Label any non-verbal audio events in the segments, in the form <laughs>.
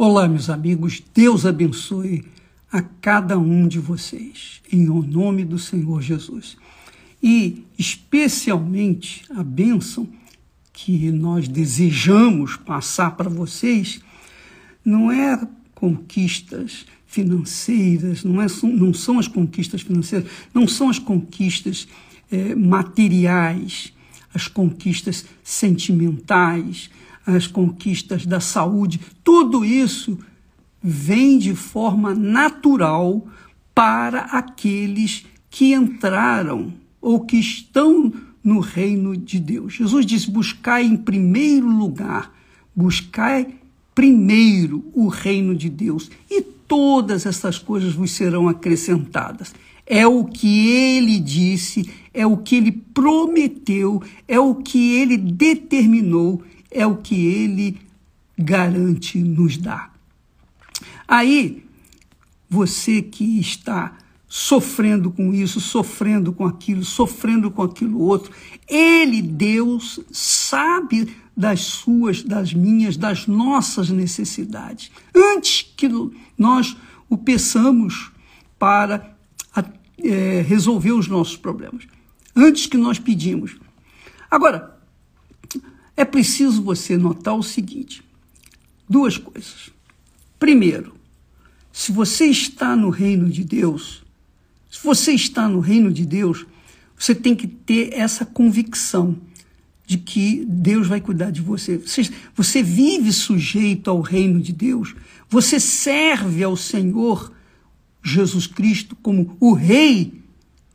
Olá, meus amigos, Deus abençoe a cada um de vocês, em nome do Senhor Jesus. E especialmente a bênção que nós desejamos passar para vocês não é conquistas financeiras, não, é, não são as conquistas financeiras, não são as conquistas é, materiais, as conquistas sentimentais, as conquistas da saúde, tudo isso vem de forma natural para aqueles que entraram ou que estão no reino de Deus. Jesus disse: buscai em primeiro lugar, buscai primeiro o reino de Deus, e todas essas coisas vos serão acrescentadas. É o que ele disse, é o que ele prometeu, é o que ele determinou é o que ele garante nos dar. Aí, você que está sofrendo com isso, sofrendo com aquilo, sofrendo com aquilo outro, ele, Deus, sabe das suas, das minhas, das nossas necessidades. Antes que nós o peçamos para é, resolver os nossos problemas. Antes que nós pedimos. Agora, é preciso você notar o seguinte: duas coisas. Primeiro, se você está no reino de Deus, se você está no reino de Deus, você tem que ter essa convicção de que Deus vai cuidar de você. Você, você vive sujeito ao reino de Deus, você serve ao Senhor Jesus Cristo como o Rei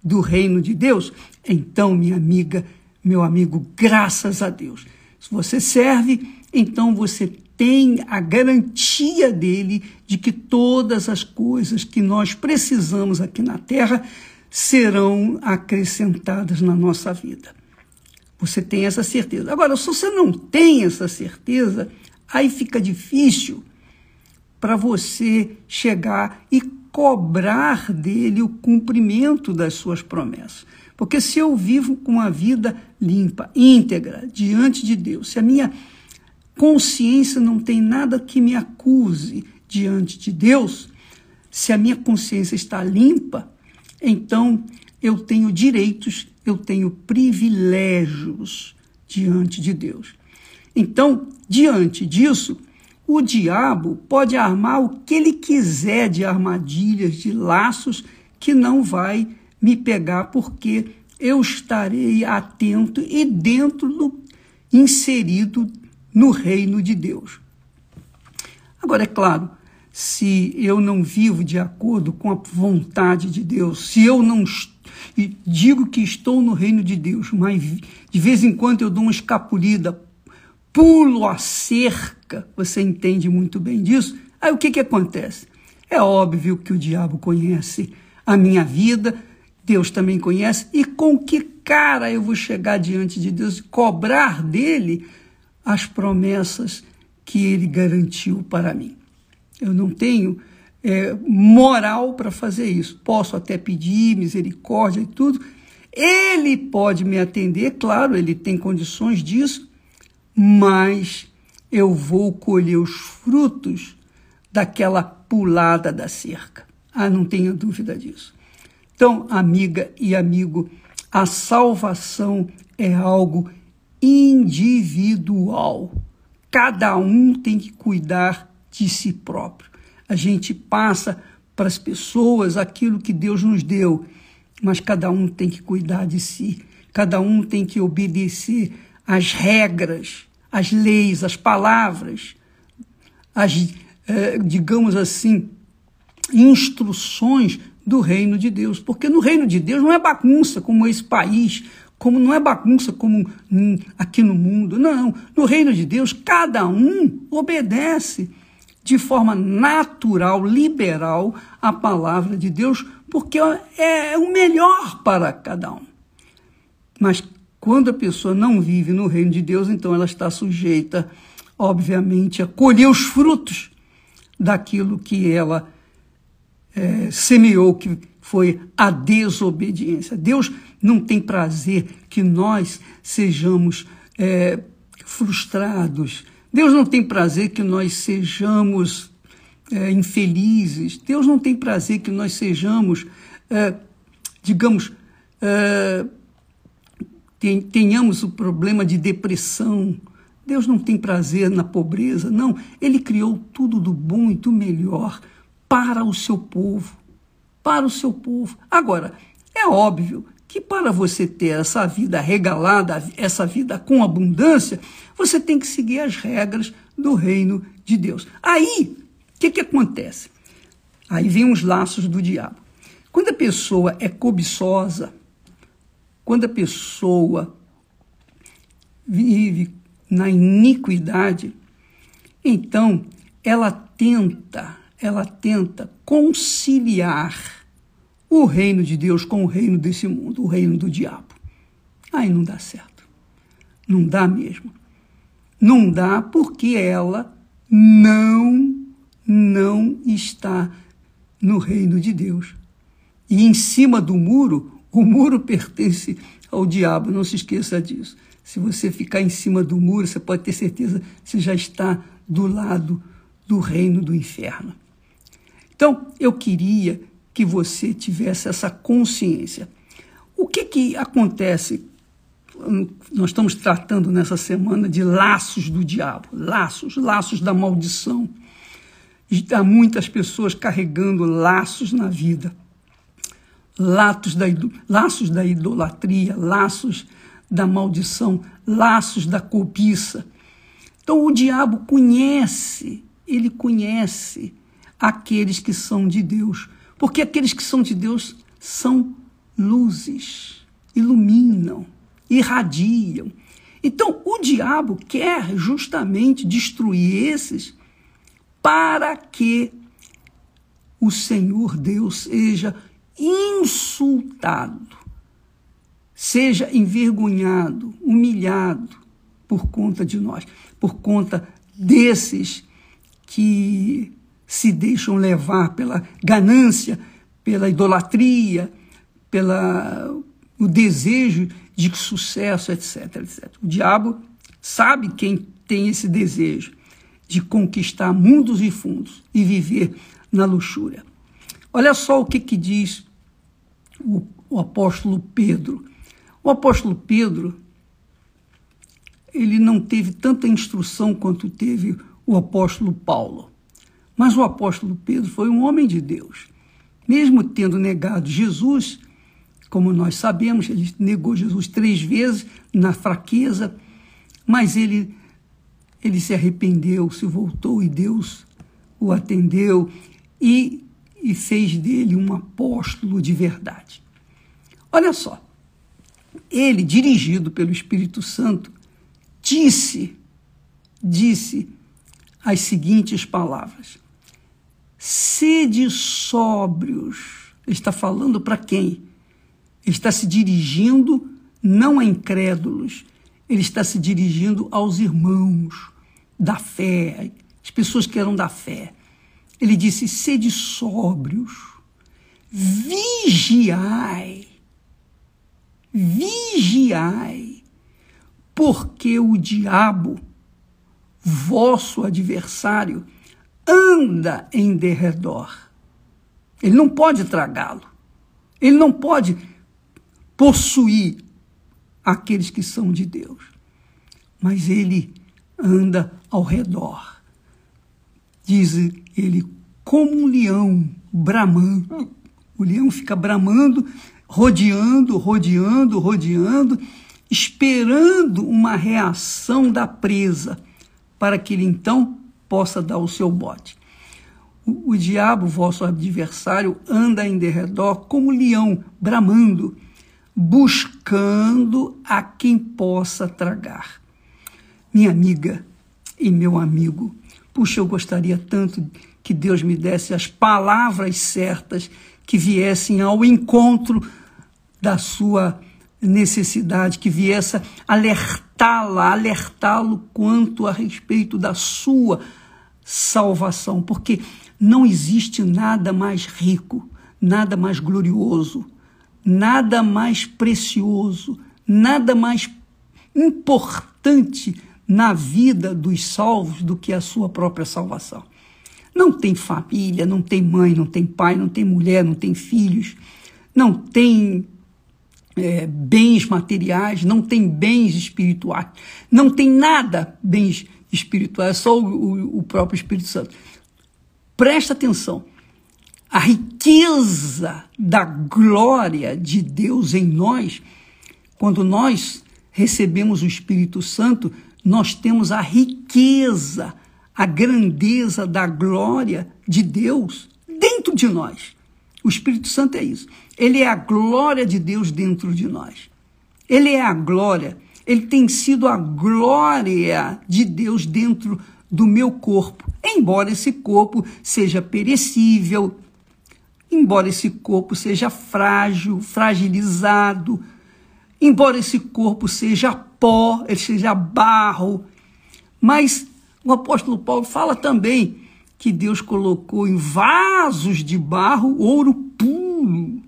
do reino de Deus. Então, minha amiga, meu amigo, graças a Deus. Se você serve, então você tem a garantia dele de que todas as coisas que nós precisamos aqui na terra serão acrescentadas na nossa vida. Você tem essa certeza. Agora, se você não tem essa certeza, aí fica difícil para você chegar e cobrar dele o cumprimento das suas promessas. Porque se eu vivo com uma vida limpa, íntegra, diante de Deus, se a minha consciência não tem nada que me acuse diante de Deus, se a minha consciência está limpa, então eu tenho direitos, eu tenho privilégios diante de Deus. Então, diante disso, o diabo pode armar o que ele quiser de armadilhas, de laços, que não vai me pegar, porque eu estarei atento e dentro do inserido no reino de Deus. Agora, é claro, se eu não vivo de acordo com a vontade de Deus, se eu não digo que estou no reino de Deus, mas de vez em quando eu dou uma escapulida, pulo a cerca, você entende muito bem disso, aí o que, que acontece? É óbvio que o diabo conhece a minha vida, Deus também conhece, e com que cara eu vou chegar diante de Deus e cobrar dele as promessas que ele garantiu para mim? Eu não tenho é, moral para fazer isso. Posso até pedir misericórdia e tudo. Ele pode me atender, claro, ele tem condições disso, mas eu vou colher os frutos daquela pulada da cerca. Ah, não tenha dúvida disso. Então, amiga e amigo, a salvação é algo individual. Cada um tem que cuidar de si próprio. A gente passa para as pessoas aquilo que Deus nos deu, mas cada um tem que cuidar de si. Cada um tem que obedecer às regras, às leis, às palavras, as, eh, digamos assim, instruções do reino de Deus. Porque no reino de Deus não é bagunça como esse país, como não é bagunça como hum, aqui no mundo. Não, no reino de Deus cada um obedece de forma natural, liberal a palavra de Deus, porque é o melhor para cada um. Mas quando a pessoa não vive no reino de Deus, então ela está sujeita, obviamente, a colher os frutos daquilo que ela é, semeou, que foi a desobediência. Deus não tem prazer que nós sejamos é, frustrados. Deus não tem prazer que nós sejamos é, infelizes. Deus não tem prazer que nós sejamos, é, digamos, é, tenhamos o problema de depressão. Deus não tem prazer na pobreza, não. Ele criou tudo do bom e do melhor para o seu povo. Para o seu povo. Agora, é óbvio que para você ter essa vida regalada, essa vida com abundância, você tem que seguir as regras do reino de Deus. Aí, o que, que acontece? Aí vem os laços do diabo. Quando a pessoa é cobiçosa, quando a pessoa vive na iniquidade, então ela tenta, ela tenta conciliar o reino de Deus com o reino desse mundo, o reino do diabo. Aí não dá certo. Não dá mesmo. Não dá porque ela não não está no reino de Deus. E em cima do muro, o muro pertence ao diabo, não se esqueça disso. Se você ficar em cima do muro, você pode ter certeza que você já está do lado do reino do inferno. Então, eu queria que você tivesse essa consciência. O que, que acontece? Nós estamos tratando nessa semana de laços do diabo, laços, laços da maldição. Há muitas pessoas carregando laços na vida, laços da, laços da idolatria, laços da maldição, laços da cobiça. Então o diabo conhece, ele conhece aqueles que são de Deus, porque aqueles que são de Deus são luzes, iluminam, irradiam. Então o diabo quer justamente destruir esses para que o Senhor Deus seja insultado seja envergonhado, humilhado por conta de nós, por conta desses que se deixam levar pela ganância, pela idolatria, pela o desejo de sucesso, etc, etc. O diabo sabe quem tem esse desejo de conquistar mundos e fundos e viver na luxúria. Olha só o que, que diz o, o apóstolo Pedro o apóstolo Pedro, ele não teve tanta instrução quanto teve o apóstolo Paulo. Mas o apóstolo Pedro foi um homem de Deus. Mesmo tendo negado Jesus, como nós sabemos, ele negou Jesus três vezes na fraqueza, mas ele, ele se arrependeu, se voltou e Deus o atendeu e, e fez dele um apóstolo de verdade. Olha só, ele, dirigido pelo Espírito Santo, disse, disse as seguintes palavras: Sede sóbrios. Ele está falando para quem? Ele está se dirigindo não a incrédulos, ele está se dirigindo aos irmãos da fé, as pessoas que eram da fé. Ele disse: sede sóbrios, vigiai vigiai, porque o diabo, vosso adversário, anda em derredor. Ele não pode tragá-lo. Ele não pode possuir aqueles que são de Deus. Mas ele anda ao redor. Diz ele, como um leão bramando. O leão fica bramando rodeando, rodeando, rodeando, esperando uma reação da presa, para que ele então possa dar o seu bote. O, o diabo, vosso adversário, anda em derredor como leão, bramando, buscando a quem possa tragar. Minha amiga e meu amigo, puxa, eu gostaria tanto que Deus me desse as palavras certas que viessem ao encontro da sua necessidade, que viesse alertá-la, alertá-lo quanto a respeito da sua salvação, porque não existe nada mais rico, nada mais glorioso, nada mais precioso, nada mais importante na vida dos salvos do que a sua própria salvação. não tem família, não tem mãe, não tem pai, não tem mulher, não tem filhos, não tem é, bens materiais, não tem bens espirituais, não tem nada bens espirituais, é só o, o, o próprio Espírito Santo. Presta atenção. A riqueza da glória de Deus em nós, quando nós recebemos o Espírito Santo, nós temos a riqueza, a grandeza da glória de Deus dentro de nós. O Espírito Santo é isso. Ele é a glória de Deus dentro de nós. Ele é a glória. Ele tem sido a glória de Deus dentro do meu corpo. Embora esse corpo seja perecível, embora esse corpo seja frágil, fragilizado, embora esse corpo seja pó, ele seja barro, mas o apóstolo Paulo fala também que Deus colocou em vasos de barro ouro puro,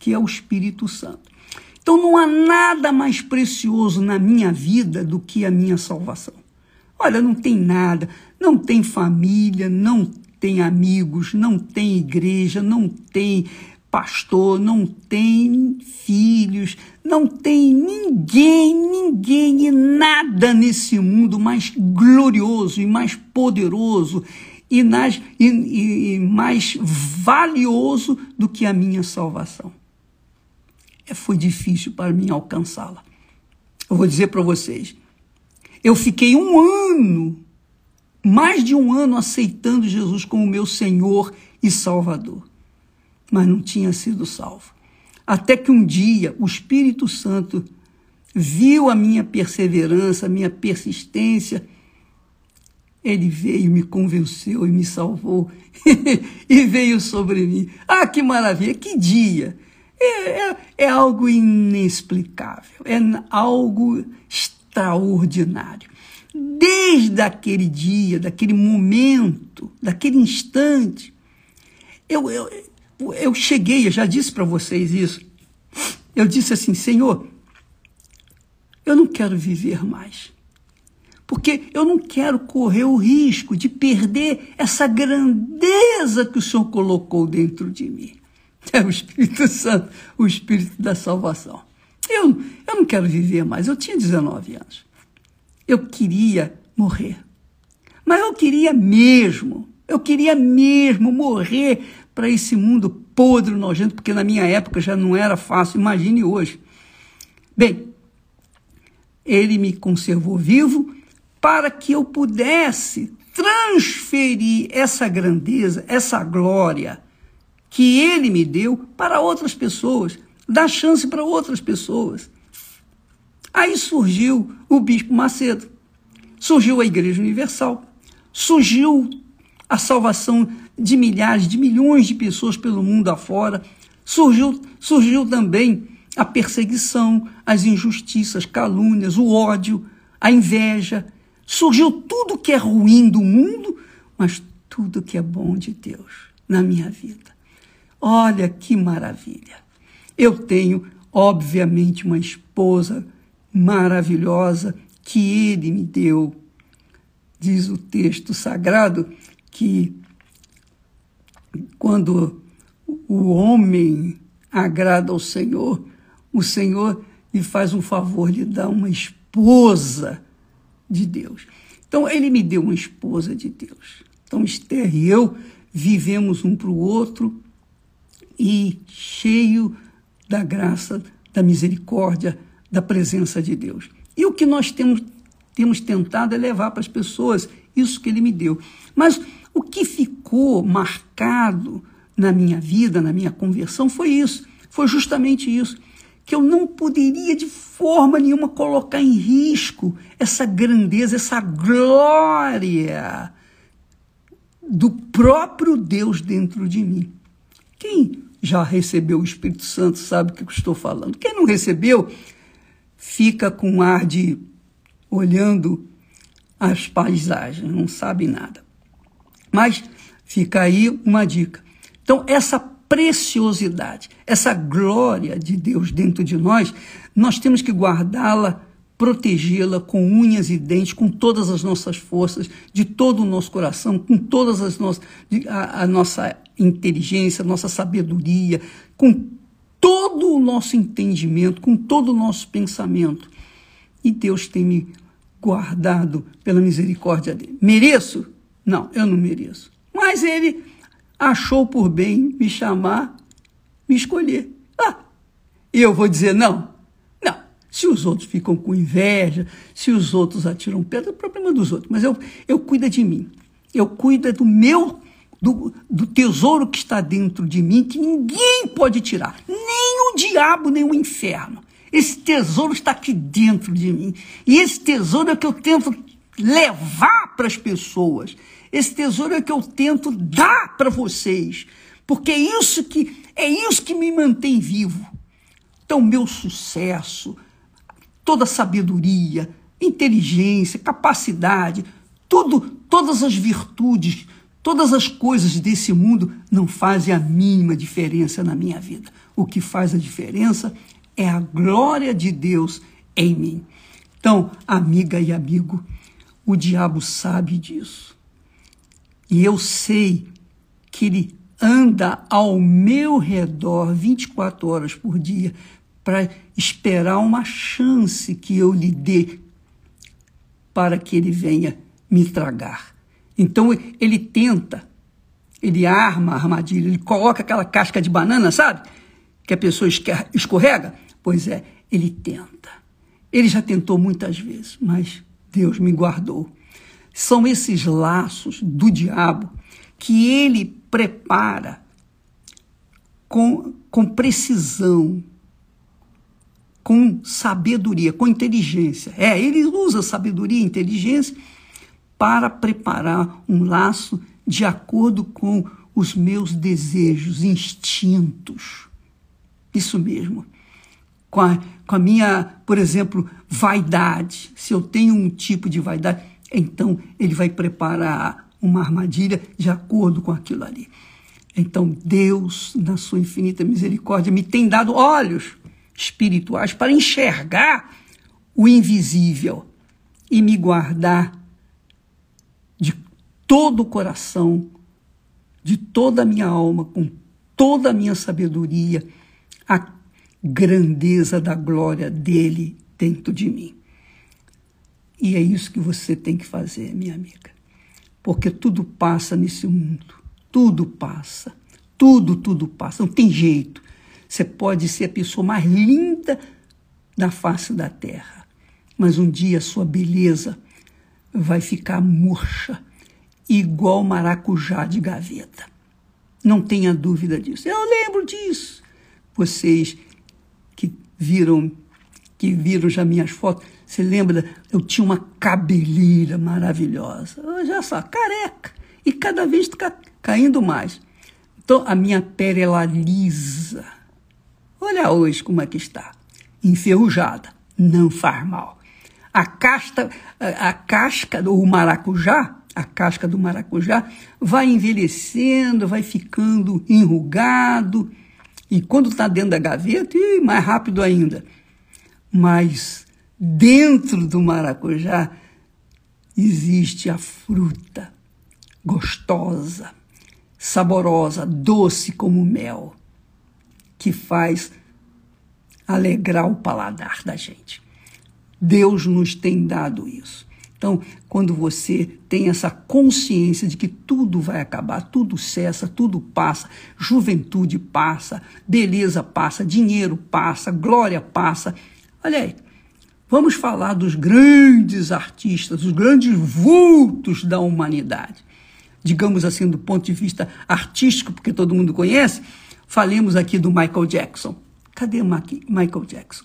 que é o Espírito Santo. Então não há nada mais precioso na minha vida do que a minha salvação. Olha, não tem nada, não tem família, não tem amigos, não tem igreja, não tem pastor, não tem filhos, não tem ninguém, ninguém e nada nesse mundo mais glorioso e mais poderoso e, nas, e, e mais valioso do que a minha salvação. É, foi difícil para mim alcançá-la. Eu vou dizer para vocês, eu fiquei um ano, mais de um ano, aceitando Jesus como meu Senhor e Salvador, mas não tinha sido salvo. Até que um dia o Espírito Santo viu a minha perseverança, a minha persistência, ele veio, me convenceu e me salvou <laughs> e veio sobre mim. Ah, que maravilha, que dia! É, é, é algo inexplicável, é algo extraordinário. Desde aquele dia, daquele momento, daquele instante, eu, eu, eu cheguei, eu já disse para vocês isso. Eu disse assim: Senhor, eu não quero viver mais. Porque eu não quero correr o risco de perder essa grandeza que o Senhor colocou dentro de mim. É o Espírito Santo, o Espírito da salvação. Eu, eu não quero viver mais. Eu tinha 19 anos. Eu queria morrer. Mas eu queria mesmo, eu queria mesmo morrer para esse mundo podre, nojento, porque na minha época já não era fácil, imagine hoje. Bem, ele me conservou vivo para que eu pudesse transferir essa grandeza, essa glória que ele me deu para outras pessoas, dar chance para outras pessoas. Aí surgiu o Bispo Macedo, surgiu a Igreja Universal, surgiu a salvação de milhares, de milhões de pessoas pelo mundo afora, surgiu, surgiu também a perseguição, as injustiças, calúnias, o ódio, a inveja. Surgiu tudo que é ruim do mundo, mas tudo que é bom de Deus na minha vida. Olha que maravilha! Eu tenho, obviamente, uma esposa maravilhosa que ele me deu. Diz o texto sagrado que quando o homem agrada ao Senhor, o Senhor lhe faz um favor, lhe dá uma esposa de Deus. Então, ele me deu uma esposa de Deus. Então, Esther e eu vivemos um para o outro e cheio da graça, da misericórdia, da presença de Deus. E o que nós temos, temos tentado é levar para as pessoas isso que ele me deu. Mas o que ficou marcado na minha vida, na minha conversão, foi isso. Foi justamente isso. Que eu não poderia de forma nenhuma colocar em risco essa grandeza, essa glória do próprio Deus dentro de mim. Quem já recebeu o Espírito Santo sabe o que eu estou falando. Quem não recebeu, fica com um ar de olhando as paisagens, não sabe nada. Mas fica aí uma dica. Então, essa preciosidade, essa glória de Deus dentro de nós, nós temos que guardá-la protegê-la com unhas e dentes, com todas as nossas forças, de todo o nosso coração, com todas as nossas a, a nossa inteligência, a nossa sabedoria, com todo o nosso entendimento, com todo o nosso pensamento. E Deus tem me guardado pela misericórdia dele. Mereço? Não, eu não mereço. Mas ele achou por bem me chamar, me escolher. Ah, e eu vou dizer não? Não. Se os outros ficam com inveja, se os outros atiram pedra, é o problema dos outros. Mas eu, eu cuido de mim. Eu cuido do meu, do, do tesouro que está dentro de mim, que ninguém pode tirar. Nem o diabo, nem o inferno. Esse tesouro está aqui dentro de mim. E esse tesouro é que eu tento levar para as pessoas. Esse tesouro é que eu tento dar para vocês. Porque é isso que é isso que me mantém vivo. Então, meu sucesso, toda sabedoria, inteligência, capacidade, tudo, todas as virtudes, todas as coisas desse mundo não fazem a mínima diferença na minha vida. O que faz a diferença é a glória de Deus em mim. Então, amiga e amigo, o diabo sabe disso. E eu sei que ele anda ao meu redor 24 horas por dia para esperar uma chance que eu lhe dê para que ele venha me tragar. Então ele tenta, ele arma a armadilha, ele coloca aquela casca de banana, sabe? Que a pessoa escorrega Pois é, ele tenta. Ele já tentou muitas vezes, mas Deus me guardou. São esses laços do diabo que ele prepara com, com precisão, com sabedoria, com inteligência. É, ele usa sabedoria e inteligência para preparar um laço de acordo com os meus desejos, instintos. Isso mesmo com a, com a minha, por exemplo, vaidade. Se eu tenho um tipo de vaidade, então ele vai preparar uma armadilha de acordo com aquilo ali. Então Deus, na sua infinita misericórdia, me tem dado olhos espirituais para enxergar o invisível e me guardar de todo o coração, de toda a minha alma, com toda a minha sabedoria, a grandeza da glória dele dentro de mim. E é isso que você tem que fazer, minha amiga. Porque tudo passa nesse mundo. Tudo passa. Tudo, tudo passa. Não tem jeito. Você pode ser a pessoa mais linda da face da terra. Mas um dia a sua beleza vai ficar murcha, igual maracujá de gaveta. Não tenha dúvida disso. Eu lembro disso. Vocês viram, que viram já minhas fotos, você lembra? Eu tinha uma cabeleira maravilhosa. Hoje é só, careca. E cada vez está caindo mais. Então, a minha pele, ela lisa. Olha hoje como é que está. Enferrujada. Não faz mal. A casca, a, a casca do maracujá, a casca do maracujá, vai envelhecendo, vai ficando enrugado e quando está dentro da gaveta, ih, mais rápido ainda. Mas dentro do maracujá existe a fruta gostosa, saborosa, doce como mel, que faz alegrar o paladar da gente. Deus nos tem dado isso. Então, quando você tem essa consciência de que tudo vai acabar, tudo cessa, tudo passa, juventude passa, beleza passa, dinheiro passa, glória passa. Olha aí, vamos falar dos grandes artistas, dos grandes vultos da humanidade. Digamos assim, do ponto de vista artístico, porque todo mundo conhece, falemos aqui do Michael Jackson. Cadê Michael Jackson?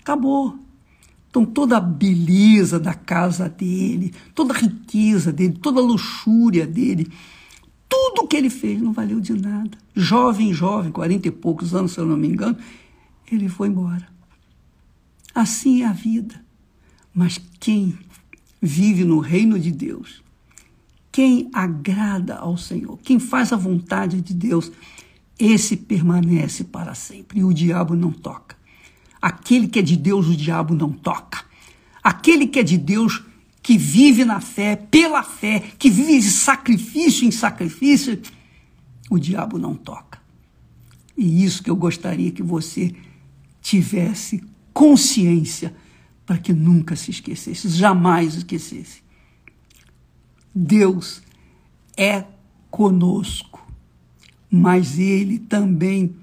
Acabou então, toda a beleza da casa dele, toda a riqueza dele, toda a luxúria dele, tudo que ele fez não valeu de nada. Jovem, jovem, quarenta e poucos anos, se eu não me engano, ele foi embora. Assim é a vida. Mas quem vive no reino de Deus, quem agrada ao Senhor, quem faz a vontade de Deus, esse permanece para sempre e o diabo não toca. Aquele que é de Deus, o diabo não toca. aquele que é de Deus, que vive na fé, pela fé, que vive de sacrifício em sacrifício, o diabo não toca. E isso que eu gostaria que você tivesse consciência para que nunca se esquecesse, jamais esquecesse. Deus é conosco, mas Ele também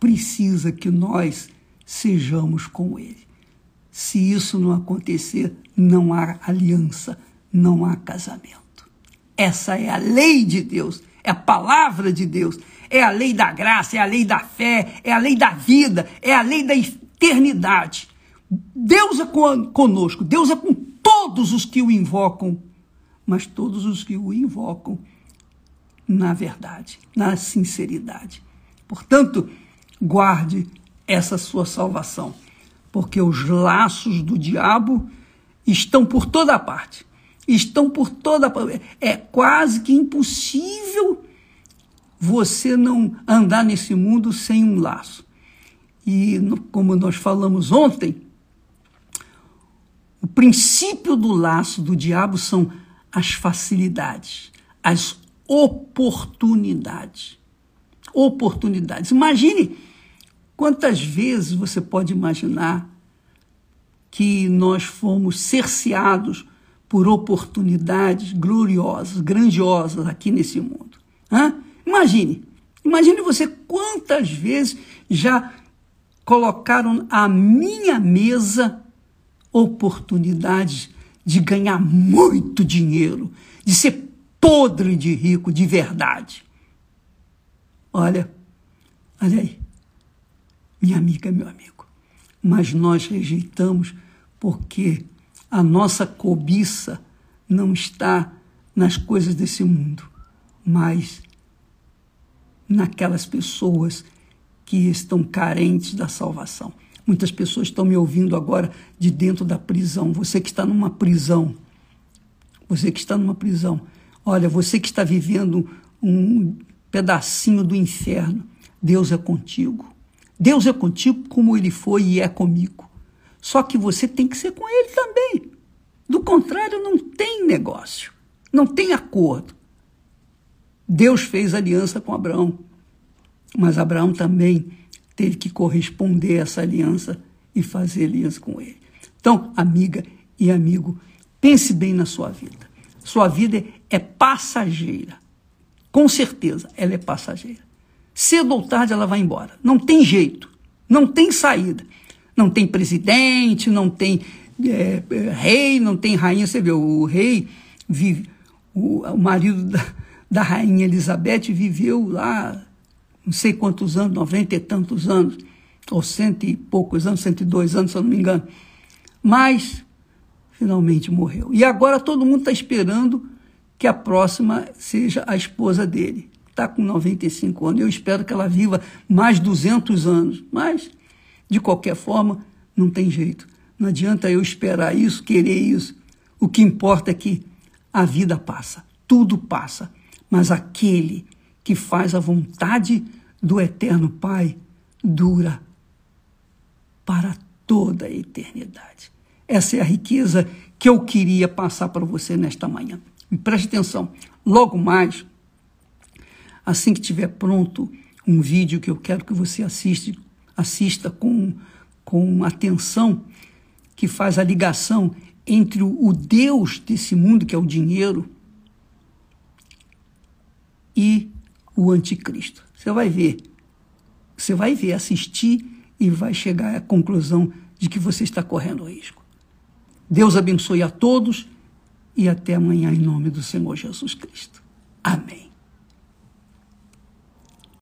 precisa que nós sejamos com Ele. Se isso não acontecer, não há aliança, não há casamento. Essa é a lei de Deus, é a palavra de Deus, é a lei da graça, é a lei da fé, é a lei da vida, é a lei da eternidade. Deus é conosco, Deus é com todos os que o invocam, mas todos os que o invocam na verdade, na sinceridade. Portanto, guarde essa sua salvação porque os laços do diabo estão por toda parte. Estão por toda parte. É quase que impossível você não andar nesse mundo sem um laço. E como nós falamos ontem, o princípio do laço do diabo são as facilidades, as oportunidades. Oportunidades. Imagine Quantas vezes você pode imaginar que nós fomos cerceados por oportunidades gloriosas, grandiosas aqui nesse mundo? Hã? Imagine, imagine você quantas vezes já colocaram à minha mesa oportunidades de ganhar muito dinheiro, de ser podre de rico de verdade. Olha, olha aí minha amiga, meu amigo. Mas nós rejeitamos porque a nossa cobiça não está nas coisas desse mundo, mas naquelas pessoas que estão carentes da salvação. Muitas pessoas estão me ouvindo agora de dentro da prisão. Você que está numa prisão, você que está numa prisão, olha, você que está vivendo um pedacinho do inferno, Deus é contigo. Deus é contigo como ele foi e é comigo. Só que você tem que ser com ele também. Do contrário, não tem negócio, não tem acordo. Deus fez aliança com Abraão, mas Abraão também teve que corresponder a essa aliança e fazer aliança com ele. Então, amiga e amigo, pense bem na sua vida. Sua vida é passageira. Com certeza, ela é passageira. Cedo ou tarde ela vai embora. Não tem jeito, não tem saída. Não tem presidente, não tem é, é, rei, não tem rainha. Você vê, o rei vive, o, o marido da, da rainha Elizabeth viveu lá não sei quantos anos, noventa e tantos anos, ou cento e poucos anos, cento e dois anos, se eu não me engano. Mas finalmente morreu. E agora todo mundo está esperando que a próxima seja a esposa dele está com 95 anos. Eu espero que ela viva mais 200 anos. Mas, de qualquer forma, não tem jeito. Não adianta eu esperar isso, querer isso. O que importa é que a vida passa, tudo passa. Mas aquele que faz a vontade do Eterno Pai dura para toda a eternidade. Essa é a riqueza que eu queria passar para você nesta manhã. E preste atenção, logo mais Assim que tiver pronto um vídeo que eu quero que você assiste, assista com, com atenção, que faz a ligação entre o Deus desse mundo, que é o dinheiro, e o anticristo. Você vai ver, você vai ver, assistir e vai chegar à conclusão de que você está correndo risco. Deus abençoe a todos e até amanhã em nome do Senhor Jesus Cristo. Amém.